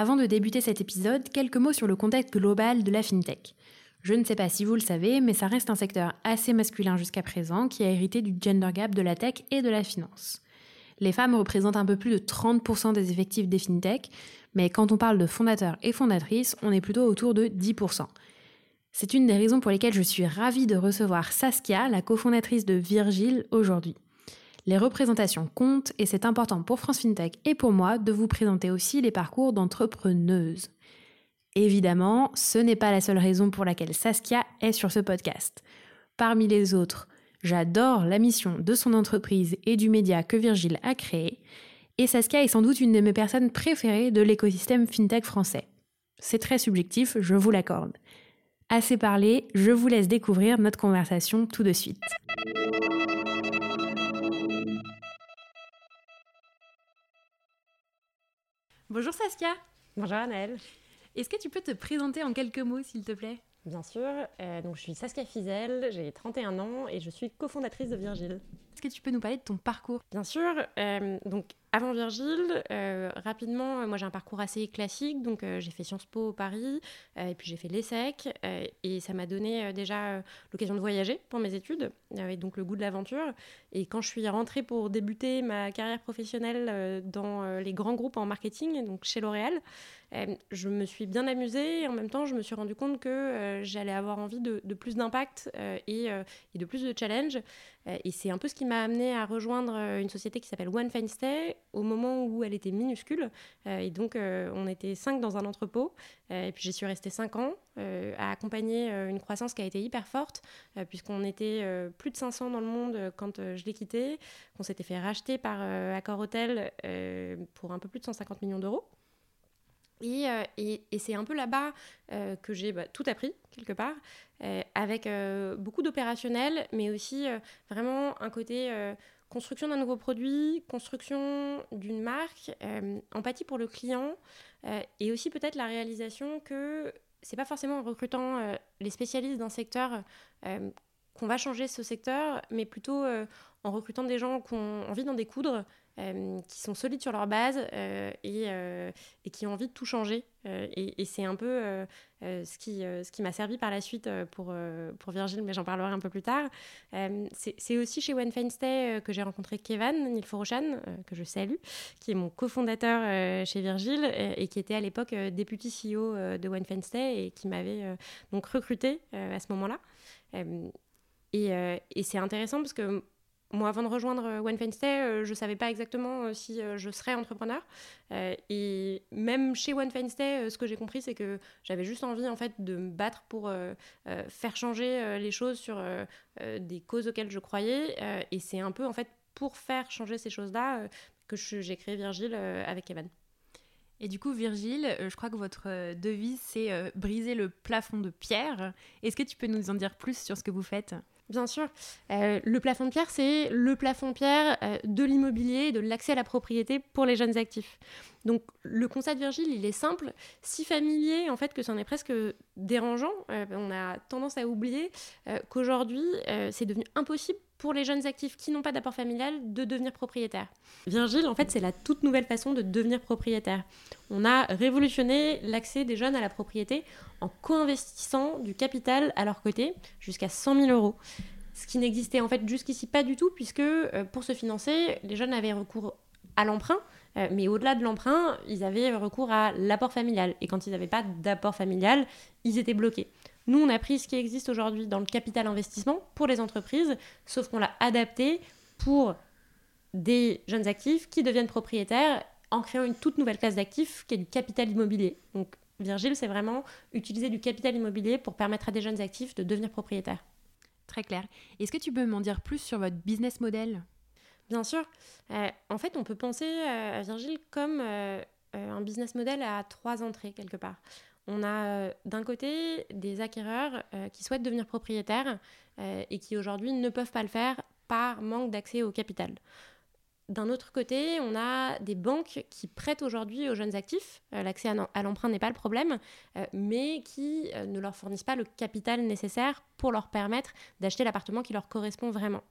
Avant de débuter cet épisode, quelques mots sur le contexte global de la FinTech. Je ne sais pas si vous le savez, mais ça reste un secteur assez masculin jusqu'à présent qui a hérité du gender gap de la tech et de la finance. Les femmes représentent un peu plus de 30% des effectifs des FinTech, mais quand on parle de fondateurs et fondatrices, on est plutôt autour de 10%. C'est une des raisons pour lesquelles je suis ravie de recevoir Saskia, la cofondatrice de Virgile, aujourd'hui. Les représentations comptent et c'est important pour France FinTech et pour moi de vous présenter aussi les parcours d'entrepreneuses. Évidemment, ce n'est pas la seule raison pour laquelle Saskia est sur ce podcast. Parmi les autres, j'adore la mission de son entreprise et du média que Virgile a créé, et Saskia est sans doute une de mes personnes préférées de l'écosystème FinTech français. C'est très subjectif, je vous l'accorde. Assez parlé, je vous laisse découvrir notre conversation tout de suite. Bonjour Saskia. Bonjour Annelle. Est-ce que tu peux te présenter en quelques mots, s'il te plaît? Bien sûr. Euh, donc, je suis Saskia Fizel, j'ai 31 ans et je suis cofondatrice de Virgile. Est-ce que tu peux nous parler de ton parcours? Bien sûr. Euh, donc, avant Virgile, euh, rapidement, moi j'ai un parcours assez classique, donc j'ai fait Sciences Po Paris, et puis j'ai fait l'ESSEC, et ça m'a donné déjà l'occasion de voyager pour mes études, avec donc le goût de l'aventure. Et quand je suis rentrée pour débuter ma carrière professionnelle dans les grands groupes en marketing, donc chez L'Oréal, je me suis bien amusée, et en même temps je me suis rendu compte que j'allais avoir envie de, plus d'impact et, et, de plus de challenge. Et c'est un peu ce qui m'a amené à rejoindre une société qui s'appelle One Fine Stay au moment où elle était minuscule. Euh, et donc, euh, on était cinq dans un entrepôt. Euh, et puis, j'y suis restée cinq ans à accompagner une croissance qui a été hyper forte, puisqu'on était plus de 500 dans le monde quand je l'ai quitté, qu'on s'était fait racheter par Accor Hotel pour un peu plus de 150 millions d'euros. Et, et, c'est un peu là-bas que j'ai bah, tout appris, quelque part, avec beaucoup d'opérationnel, mais aussi vraiment un côté construction d'un nouveau produit, construction d'une marque, euh, empathie pour le client euh, et aussi peut-être la réalisation que c'est pas forcément en recrutant euh, les spécialistes d'un secteur qu'on va changer ce secteur, mais plutôt en recrutant des gens qui ont envie d'en découdre euh, qui sont solides sur leur base euh, et, euh, qui ont envie de tout changer. et, c'est un peu ce qui, m'a servi par la suite pour, Virgile, mais j'en parlerai un peu plus tard. c'est aussi chez One que j'ai rencontré Kevin Nilforoshan, que je salue, qui est mon cofondateur chez Virgile et qui était à l'époque député CEO de One et qui m'avait donc recruté à ce moment-là. Et, et c'est intéressant parce que moi, avant de rejoindre euh, One Fine euh, je ne savais pas exactement euh, si je serais entrepreneur. et même chez One Fine ce que j'ai compris, c'est que j'avais juste envie en fait, de me battre pour faire changer les choses sur des causes auxquelles je croyais. et c'est un peu en fait pour faire changer ces choses-là que j'ai créé Virgile avec Evan. Et du coup, Virgile, je crois que votre devise, c'est briser le plafond de pierre. Est-ce que tu peux nous en dire plus sur ce que vous faites? Bien sûr. Euh, le plafond de pierre, c'est le plafond de pierre euh, de l'immobilier, de l'accès à la propriété pour les jeunes actifs. Donc le constat de Virgile, il est simple, si familier en fait que c'en est presque dérangeant. Euh, on a tendance à oublier qu'aujourd'hui, c'est devenu impossible pour les jeunes actifs qui n'ont pas d'apport familial de devenir propriétaires. Virgile, en fait, c'est la toute nouvelle façon de devenir propriétaire. On a révolutionné l'accès des jeunes à la propriété en co-investissant du capital à leur côté jusqu'à 100 000 euros. Ce qui n'existait en fait jusqu'ici pas du tout, puisque euh, pour se financer, les jeunes avaient recours à l'emprunt, mais au-delà de l'emprunt, ils avaient recours à l'apport familial. Et quand ils n'avaient pas d'apport familial, ils étaient bloqués. Nous, on a pris ce qui existe aujourd'hui dans le capital investissement pour les entreprises, sauf qu'on l'a adapté pour des jeunes actifs qui deviennent propriétaires en créant une toute nouvelle classe d'actifs qui est du capital immobilier. Donc Virgile, c'est vraiment utiliser du capital immobilier pour permettre à des jeunes actifs de devenir propriétaires. Très clair. Est-ce que tu peux m'en dire plus sur votre business model? Bien sûr. Euh, en fait, on peut penser euh, à Virgile comme euh, un business model à trois entrées quelque part. On a d'un côté des acquéreurs qui souhaitent devenir propriétaires et qui aujourd'hui ne peuvent pas le faire par manque d'accès au capital. D'un autre côté, on a des banques qui prêtent aujourd'hui aux jeunes actifs. Euh, l'accès à l'emprunt n'est pas le problème, euh, mais qui euh, ne leur fournissent pas le capital nécessaire pour leur permettre d'acheter l'appartement qui leur correspond vraiment.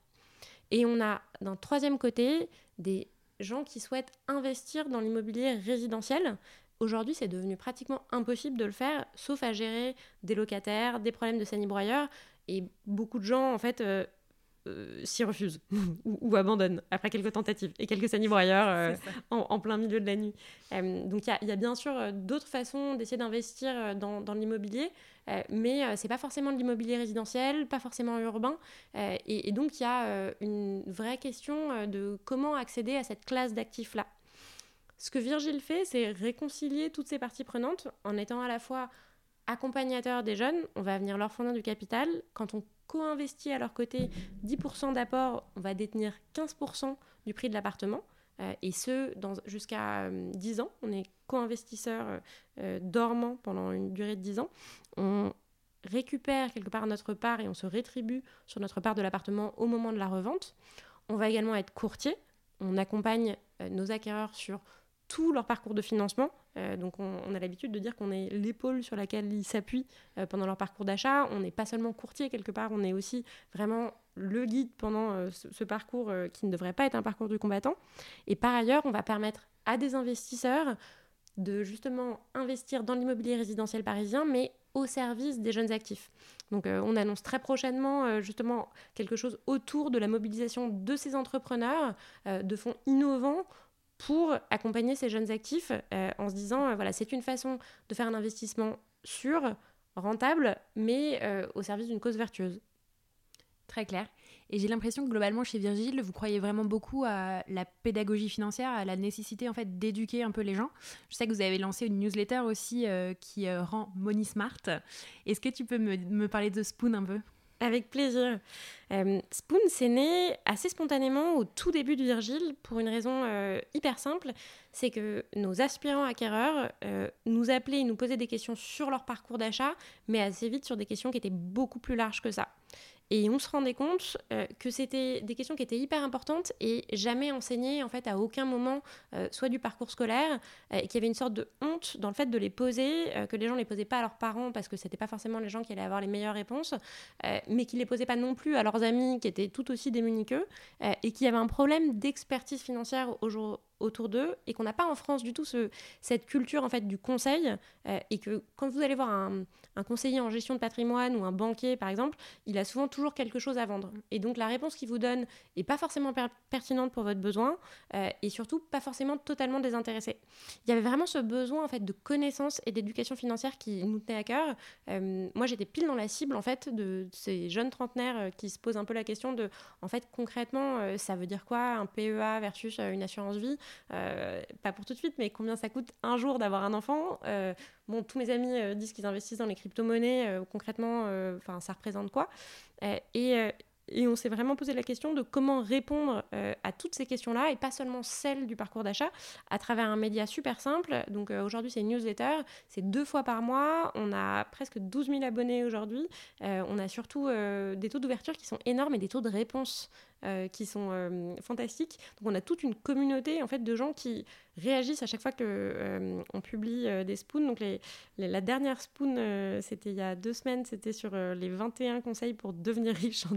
Et on a d'un troisième côté des gens qui souhaitent investir dans l'immobilier résidentiel. Aujourd'hui, c'est devenu pratiquement impossible de le faire, sauf à gérer des locataires, des problèmes de sanibroyeurs. Et beaucoup de gens, en fait, euh, s'y refusent ou, abandonnent après quelques tentatives et quelques sanibroyeurs euh, en, plein milieu de la nuit. Euh, donc il y, a bien sûr d'autres façons d'essayer d'investir dans, l'immobilier, mais c'est pas forcément de l'immobilier résidentiel, pas forcément urbain. Et, et, donc il y a une vraie question de comment accéder à cette classe d'actifs-là. Ce que Virgile fait, c'est réconcilier toutes ces parties prenantes en étant à la fois accompagnateur des jeunes, on va venir leur fournir du capital. Quand on co-investit à leur côté 10% d'apport, on va détenir 15% du prix de l'appartement. Euh, et ce, jusqu'à 10 euh, ans. On est co-investisseur euh, dormant pendant une durée de 10 ans. On récupère quelque part notre part et on se rétribue sur notre part de l'appartement au moment de la revente. On va également être courtier. On accompagne nos acquéreurs sur tout leur parcours de financement. Euh, donc on, a l'habitude de dire qu'on est l'épaule sur laquelle ils s'appuient euh, pendant leur parcours d'achat. On n'est pas seulement courtier quelque part, on est aussi vraiment le guide pendant euh, ce, parcours qui ne devrait pas être un parcours du combattant. Et par ailleurs, on va permettre à des investisseurs de justement investir dans l'immobilier résidentiel parisien, mais au service des jeunes actifs. Donc on annonce très prochainement justement quelque chose autour de la mobilisation de ces entrepreneurs, de fonds innovants pour accompagner ces jeunes actifs euh, en se disant, euh, voilà, c'est une façon de faire un investissement sûr, rentable, mais euh, au service d'une cause vertueuse. Très clair. Et j'ai l'impression que globalement chez Virgile, vous croyez vraiment beaucoup à la pédagogie financière, à la nécessité en fait d'éduquer un peu les gens. Je sais que vous avez lancé une newsletter aussi qui rend Money Smart. Est-ce que tu peux me, me parler de Spoon un peu? Avec plaisir. Euh, Spoon, c'est né assez spontanément au tout début de Virgile pour une raison euh, hyper simple, c'est que nos aspirants acquéreurs euh, nous appelaient et nous posaient des questions sur leur parcours d'achat, mais assez vite sur des questions qui étaient beaucoup plus larges que ça. Et on se rendait compte que c'était des questions qui étaient hyper importantes et jamais enseignées en fait à aucun moment, soit du parcours scolaire, et qu'il y avait une sorte de honte dans le fait de les poser, que les gens ne les posaient pas à leurs parents parce que c'était pas forcément les gens qui allaient avoir les meilleures réponses, mais qui les posaient pas non plus à leurs amis qui étaient tout aussi démunis qu'eux et qui avaient un problème d'expertise financière au jour, autour d'eux et qu'on n'a pas en France du tout ce, cette culture en fait du conseil euh, et que quand vous allez voir un, un, conseiller en gestion de patrimoine ou un banquier par exemple, il a souvent toujours quelque chose à vendre et donc la réponse qu'il vous donne est pas forcément pertinente pour votre besoin euh, et surtout pas forcément totalement désintéressée. Il y avait vraiment ce besoin en fait de connaissances et d'éducation financière qui nous tenait à cœur. Euh, moi j'étais pile dans la cible en fait de ces jeunes trentenaires qui se posent un peu la question de en fait concrètement ça veut dire quoi un PEA versus une assurance vie? Euh, pas pour tout de suite, mais combien ça coûte un jour d'avoir un enfant euh, tous mes amis euh, disent qu'ils investissent dans les crypto-monnaies. concrètement, ça représente quoi et on s'est vraiment posé la question de comment répondre à toutes ces questions-là et pas seulement celles du parcours d'achat à travers un média super simple. Donc aujourd'hui, c'est une newsletter, c'est deux fois par mois. On a presque 12 000 abonnés aujourd'hui. on a surtout des taux d'ouverture qui sont énormes et des taux de réponse euh, qui sont euh, fantastiques. Donc on a toute une communauté en fait de gens qui réagissent à chaque fois que euh, on publie des spoons. Donc la dernière spoon, c'était il y a deux semaines, c'était sur les 21 conseils pour devenir riche en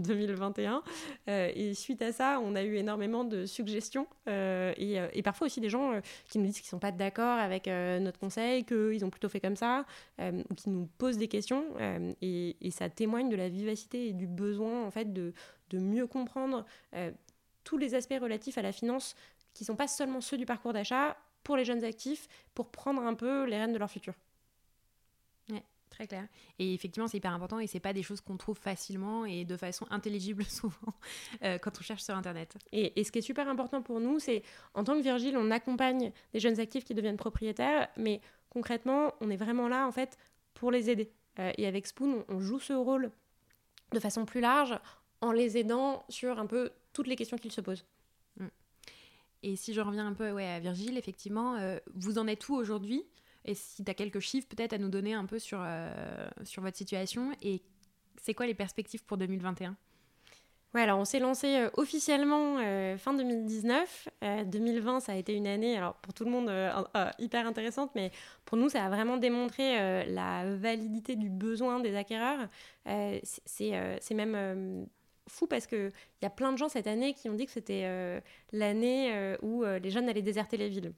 2021. et suite à ça, on a eu énormément de suggestions et, et, parfois aussi des gens qui nous disent qu'ils sont pas d'accord avec notre conseil, qu'ils ont plutôt fait comme ça, ou qui nous posent des questions. Et, ça témoigne de la vivacité et du besoin en fait de mieux comprendre euh, tous les aspects relatifs à la finance qui ne sont pas seulement ceux du parcours d'achat pour les jeunes actifs, pour prendre un peu les rênes de leur futur. Très clair. Et effectivement, c'est hyper important et c'est pas des choses qu'on trouve facilement et de façon intelligible souvent euh, quand on cherche sur Internet. Et, et, ce qui est super important pour nous, c'est en tant que Virgile, on accompagne des jeunes actifs qui deviennent propriétaires, mais concrètement, on est vraiment là en fait pour les aider. Euh, et avec Spoon, on, joue ce rôle de façon plus large en les aidant sur un peu toutes les questions qu'ils se posent. Mm. Et si je reviens un peu ouais, à Virgile, effectivement, euh, vous en êtes où aujourd'hui? Et si tu as quelques chiffres peut-être à nous donner un peu sur, euh, sur votre situation et c'est quoi les perspectives pour 2021 Ouais, alors on s'est lancé euh, officiellement euh, fin 2019. 2020, euh, ça a été une année, alors pour tout le monde, hyper intéressante, mais pour nous, ça a vraiment démontré la validité du besoin des acquéreurs. c'est même fou parce qu'il y a plein de gens cette année qui ont dit que c'était l'année où les jeunes allaient déserter les villes.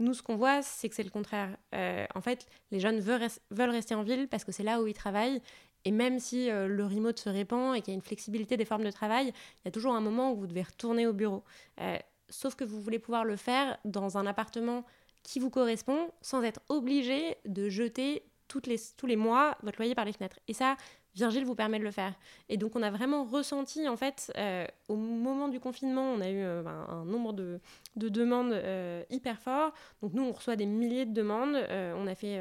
Nous, ce qu'on voit, c'est que c'est le contraire. en fait, les jeunes veulent, rester en ville parce que c'est là où ils travaillent et même si euh, le remote se répand et qu'il y a une flexibilité des formes de travail, il y a toujours un moment où vous devez retourner au bureau. Euh, sauf que vous voulez pouvoir le faire dans un appartement qui vous correspond sans être obligé de jeter les, tous les mois votre loyer par les fenêtres. Et ça, Virgile vous permet de le faire. Et donc on a vraiment ressenti, en fait, euh, au moment du confinement, on a eu euh, ben, un nombre de, demandes euh, hyper fort. Donc nous, on reçoit des milliers de demandes. on a fait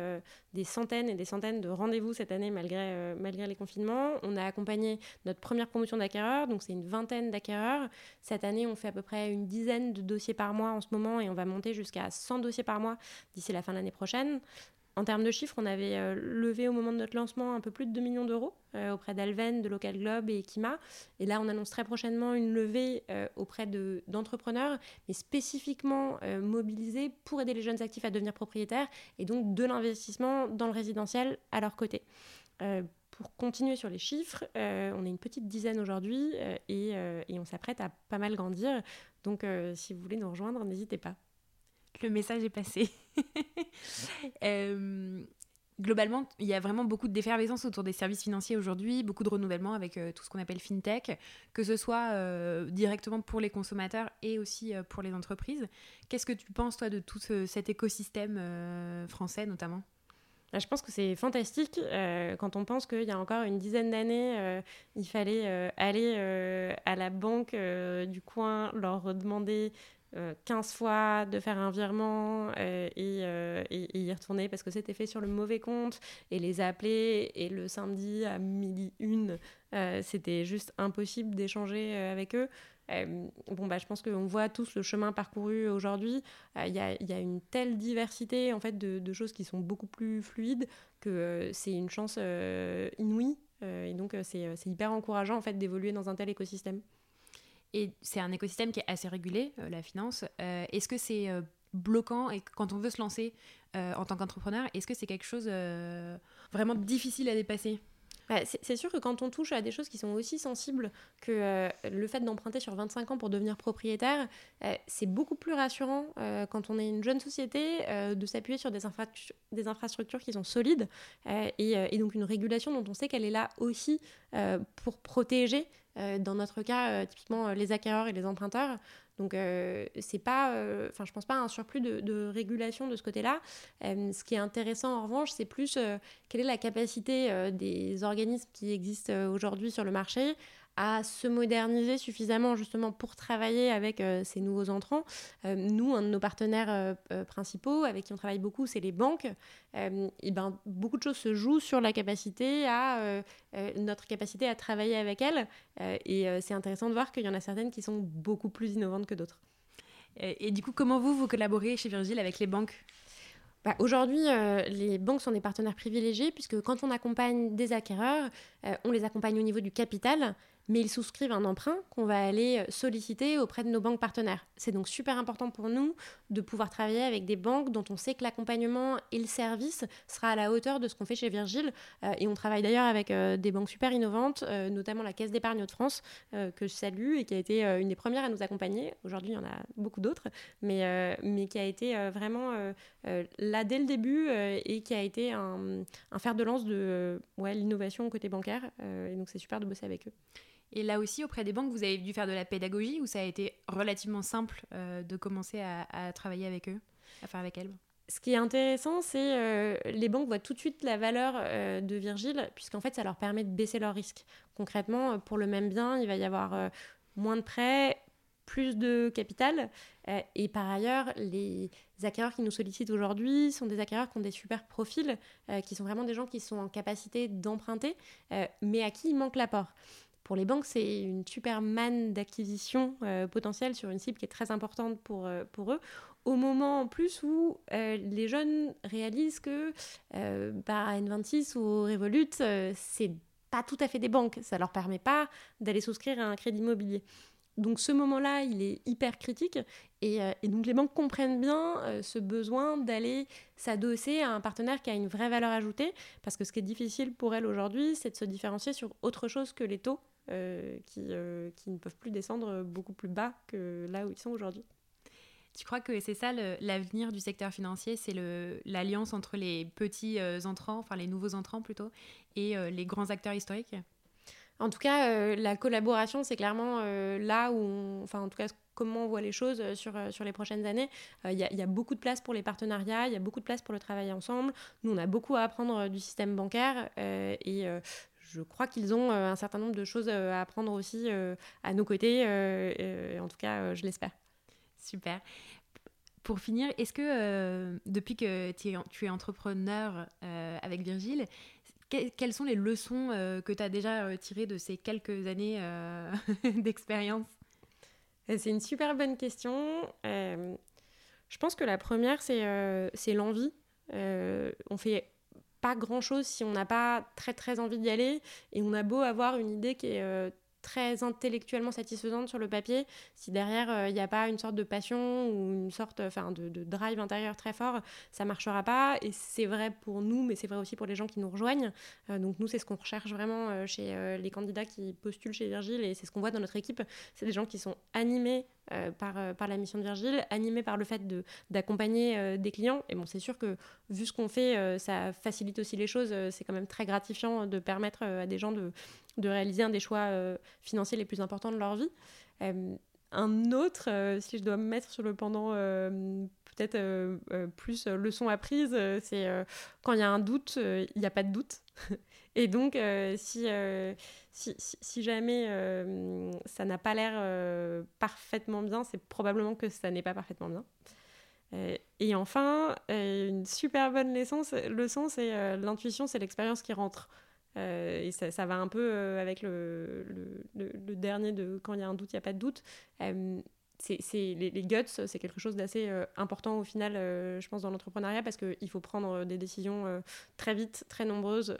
des centaines et des centaines de rendez-vous cette année malgré, malgré les confinements. On a accompagné notre première promotion d'acquéreurs, donc c'est une vingtaine d'acquéreurs. Cette année, on fait à peu près une dizaine de dossiers par mois en ce moment et on va monter jusqu'à 100 dossiers par mois d'ici la fin de l'année prochaine. En termes de chiffres, on avait euh, levé au moment de notre lancement un peu plus de 2 millions d'euros euh, auprès d'Alven, de Local Globe et Kima. Et là, on annonce très prochainement une levée euh, auprès d'entrepreneurs, mais spécifiquement mobilisés pour aider les jeunes actifs à devenir propriétaires et donc de l'investissement dans le résidentiel à leur côté. pour continuer sur les chiffres, on est une petite dizaine aujourd'hui et, et, on s'apprête à pas mal grandir. Donc, si vous voulez nous rejoindre, n'hésitez pas le message est passé. Euh, globalement, il y a vraiment beaucoup d'effervescence autour des services financiers aujourd'hui, beaucoup de renouvellement avec euh, tout ce qu'on appelle fintech, que ce soit euh, directement pour les consommateurs et aussi pour les entreprises. Qu'est-ce que tu penses, toi, de tout cet écosystème français notamment? Je pense que c'est fantastique quand on pense qu'il y a encore une dizaine d'années, il fallait aller à la banque du coin, leur demander 15 euh, fois de faire un virement euh, euh, et, y retourner parce que c'était fait sur le mauvais compte et les appeler et le samedi à midi une c'était juste impossible d'échanger avec eux. Bon bah je pense qu'on voit tous le chemin parcouru aujourd'hui. Il y, a, une telle diversité en fait de, de choses qui sont beaucoup plus fluides que c'est une chance inouïe. Et donc c'est hyper encourageant en fait d'évoluer dans un tel écosystème et c'est un écosystème qui est assez régulé, euh, la finance. Euh, est-ce que c'est euh, bloquant et quand on veut se lancer en tant qu'entrepreneur, est-ce que c'est quelque chose vraiment difficile à dépasser? Bah, c'est sûr que quand on touche à des choses qui sont aussi sensibles que le fait d'emprunter sur 25 ans pour devenir propriétaire, c'est beaucoup plus rassurant quand on est une jeune société de s'appuyer sur des, infrastructures qui sont solides et, et, donc une régulation dont on sait qu'elle est là aussi pour protéger euh, dans notre cas, euh, typiquement euh, les acquéreurs et les emprunteurs. Donc, c'est pas, enfin, je pense pas à un surplus de, de régulation de ce côté-là. ce qui est intéressant en revanche, c'est plus quelle est la capacité des organismes qui existent aujourd'hui sur le marché à se moderniser suffisamment justement pour travailler avec euh, ces nouveaux entrants. Euh, nous, un de nos partenaires euh, principaux avec qui on travaille beaucoup, c'est les banques. et ben, beaucoup de choses se jouent sur la capacité à notre capacité à travailler avec elles. et c'est intéressant de voir qu'il y en a certaines qui sont beaucoup plus innovantes que d'autres. Et, du coup, comment vous, vous collaborez chez Virgile avec les banques? Bah, Aujourd'hui, les banques sont des partenaires privilégiés puisque quand on accompagne des acquéreurs, on les accompagne au niveau du capital, mais ils souscrivent un emprunt qu'on va aller solliciter auprès de nos banques partenaires. C'est donc super important pour nous de pouvoir travailler avec des banques dont on sait que l'accompagnement et le service sera à la hauteur de ce qu'on fait chez Virgile. Euh, et on travaille d'ailleurs avec euh, des banques super innovantes, euh, notamment la Caisse d'épargne de France, que je salue et qui a été une des premières à nous accompagner. Aujourd'hui, il y en a beaucoup d'autres, mais, mais qui a été vraiment là dès le début et qui a été un, fer de lance de ouais, l'innovation côté bancaire. et donc, c'est super de bosser avec eux. Et là aussi, auprès des banques, vous avez dû faire de la pédagogie ou ça a été relativement simple de commencer à, travailler avec eux, faire avec elles? Ce qui est intéressant, c'est euh, les banques voient tout de suite la valeur euh, de Virgile, puisqu'en fait, ça leur permet de baisser leurs risques. Concrètement, euh, pour le même bien, il va y avoir moins de prêts, plus de capital. et par ailleurs, les acquéreurs qui nous sollicitent aujourd'hui sont des acquéreurs qui ont des super profils, qui sont vraiment des gens qui sont en capacité d'emprunter, mais à qui il manque l'apport. Pour les banques, c'est une super manne d'acquisition potentielle sur une cible qui est très importante pour, pour eux. Au moment en plus où euh, les jeunes réalisent que euh, bah, N26 ou Revolut, euh, c'est pas tout à fait des banques, ça leur permet pas d'aller souscrire à un crédit immobilier. Donc ce moment-là, il est hyper critique. Et, donc les banques comprennent bien ce besoin d'aller s'adosser à un partenaire qui a une vraie valeur ajoutée. Parce que ce qui est difficile pour elles aujourd'hui, c'est de se différencier sur autre chose que les taux qui, qui ne peuvent plus descendre beaucoup plus bas que là où ils sont aujourd'hui. Tu crois que c'est ça l'avenir du secteur financier, c'est l'alliance entre les petits euh, entrants, enfin les nouveaux entrants plutôt, et euh, les grands acteurs historiques? En tout cas, euh, la collaboration, c'est clairement là où, enfin en tout cas, comment on voit les choses sur, sur les prochaines années. Il y, y, a beaucoup de place pour les partenariats, il y a beaucoup de place pour le travail ensemble. Nous, on a beaucoup à apprendre du système bancaire et je crois qu'ils ont un certain nombre de choses à apprendre aussi à nos côtés. en tout cas, je l'espère. Super. Pour finir, est-ce que euh, depuis que tu es, tu es entrepreneur euh, avec Virgile, quelles sont les leçons euh, que tu as déjà tirées de ces quelques années d'expérience? C'est une super bonne question. je pense que la première, c'est l'envie. on fait pas grand chose si on n'a pas très très envie d'y aller et on a beau avoir une idée qui est très intellectuellement satisfaisante sur le papier, si derrière euh, il n'y a pas une sorte de passion ou une sorte de, drive intérieur très fort, ça marchera pas. Et c'est vrai pour nous, mais c'est vrai aussi pour les gens qui nous rejoignent. Euh, donc nous, c'est ce qu'on recherche vraiment euh, chez les candidats qui postulent chez Virgile et c'est ce qu'on voit dans notre équipe. C'est des gens qui sont animés par, par la mission de Virgile, animés par le fait d'accompagner des clients. Et bon, c'est sûr que vu ce qu'on fait, ça facilite aussi les choses. c'est quand même très gratifiant de permettre à des gens de de réaliser un des choix euh, financiers les plus importants de leur vie. Euh, un autre, euh, si je dois me mettre sur le pendant peut-être plus leçon apprise, c'est quand il y a un doute, il n'y a pas de doute. Et donc, si, si, si, jamais ça n'a pas l'air parfaitement bien, c'est probablement que ça n'est pas parfaitement bien. et enfin, une super bonne leçon, c'est l'intuition, c'est l'expérience qui rentre. Euh, et ça, va un peu euh, avec le, le, dernier de quand il y a un doute, il n'y a pas de doute. Euh, c'est, les, guts, c'est quelque chose d'assez important au final, je pense, dans l'entrepreneuriat parce qu'il faut prendre des décisions très vite, très nombreuses,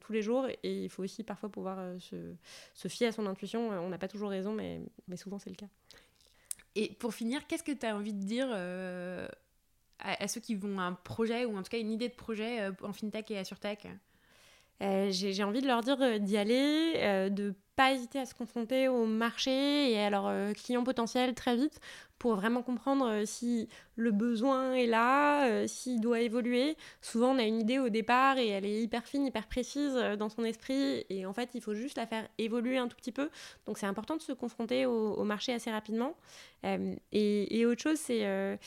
tous les jours. Et il faut aussi parfois pouvoir se, fier à son intuition. On n'a pas toujours raison, mais, souvent c'est le cas. Et pour finir, qu'est-ce que tu as envie de dire à, ceux qui vont un projet ou en tout cas une idée de projet en FinTech et à SurTech? Euh, j'ai envie de leur dire euh, d'y aller, euh, de pas hésiter à se confronter au marché et à leurs clients potentiels très vite pour vraiment comprendre si le besoin est là, s'il doit évoluer. Souvent, on a une idée au départ et elle est hyper fine, hyper précise dans son esprit et en fait, il faut juste la faire évoluer un tout petit peu. Donc, c'est important de se confronter au, marché assez rapidement. Et, autre chose, c'est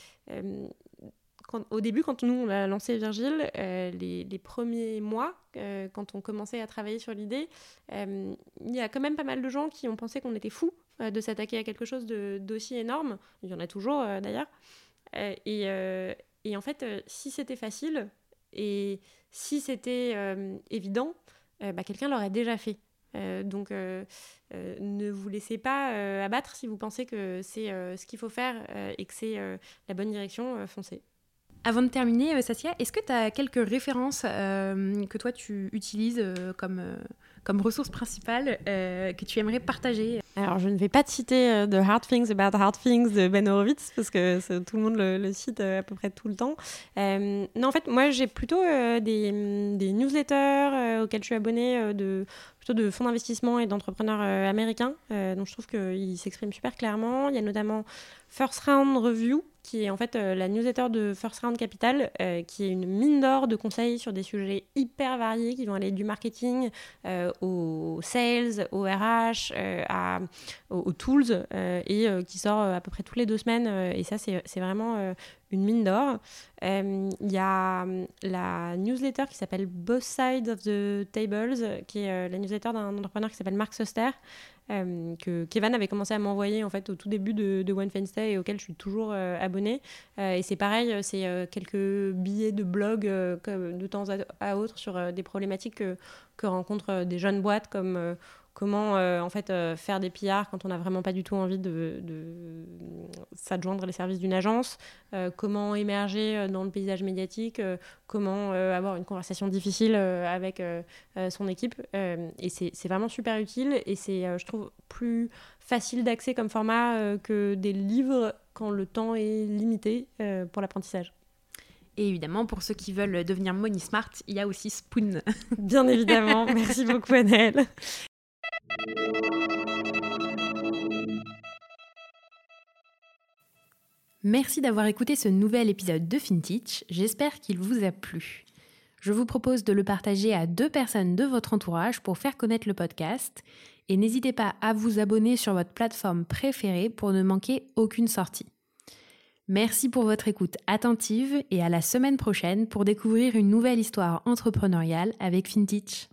au début, quand nous on a lancé Virgile, euh, les, premiers mois, euh, quand on commençait à travailler sur l'idée, euh, il y a quand même pas mal de gens qui ont pensé qu'on était fous de s'attaquer à quelque chose d'aussi énorme. Il y en a toujours d'ailleurs. Et, en fait, si c'était facile et si c'était évident, bah, quelqu'un l'aurait déjà fait. donc, ne vous laissez pas abattre si vous pensez que c'est ce qu'il faut faire et que c'est la bonne direction, foncez. Avant de terminer, euh, Sassia, est-ce que tu as quelques références euh, que toi tu utilises euh, comme, comme ressource principale que tu aimerais partager? Alors, je ne vais pas te citer euh, The Hard Things About Hard Things de Ben Horowitz, parce que tout le monde le, cite euh, à peu près tout le temps. Euh, non, en fait, moi, j'ai plutôt des, des, newsletters auxquels je suis abonnée de, plutôt de fonds d'investissement et d'entrepreneurs américains. donc, je trouve qu'ils s'expriment super clairement. Il y a notamment First Round Review, qui est en fait euh, la newsletter de First Round Capital, euh, qui est une mine d'or de conseils sur des sujets hyper variés qui vont aller du marketing euh, aux sales, au RH, à, aux, tools, et qui sort à peu près toutes les deux semaines. et ça, c'est vraiment une mine d'or. Il y a la newsletter qui s'appelle Both Sides of the Tables, qui est la newsletter d'un entrepreneur qui s'appelle Mark Soster, euh, que Kevin avait commencé à m'envoyer en fait au tout début de, One Day et auquel je suis toujours euh, abonnée. Euh, et c'est pareil, c'est quelques billets de blog de temps à, autre sur des problématiques que, que rencontrent des jeunes boîtes comme comment euh, en fait euh, faire des pillards quand on n'a vraiment pas du tout envie de, de s'adjoindre les services d'une agence, euh, comment émerger dans le paysage médiatique, comment avoir une conversation difficile avec son équipe. et c'est vraiment super utile et c'est, je trouve, plus facile d'accès comme format que des livres quand le temps est limité pour l'apprentissage. Et évidemment, pour ceux qui veulent devenir money smart, il y a aussi Spoon. Bien évidemment. Merci beaucoup, Annelle. Merci d'avoir écouté ce nouvel épisode de FinTech, j'espère qu'il vous a plu. Je vous propose de le partager à deux personnes de votre entourage pour faire connaître le podcast et n'hésitez pas à vous abonner sur votre plateforme préférée pour ne manquer aucune sortie. Merci pour votre écoute attentive et à la semaine prochaine pour découvrir une nouvelle histoire entrepreneuriale avec FinTech.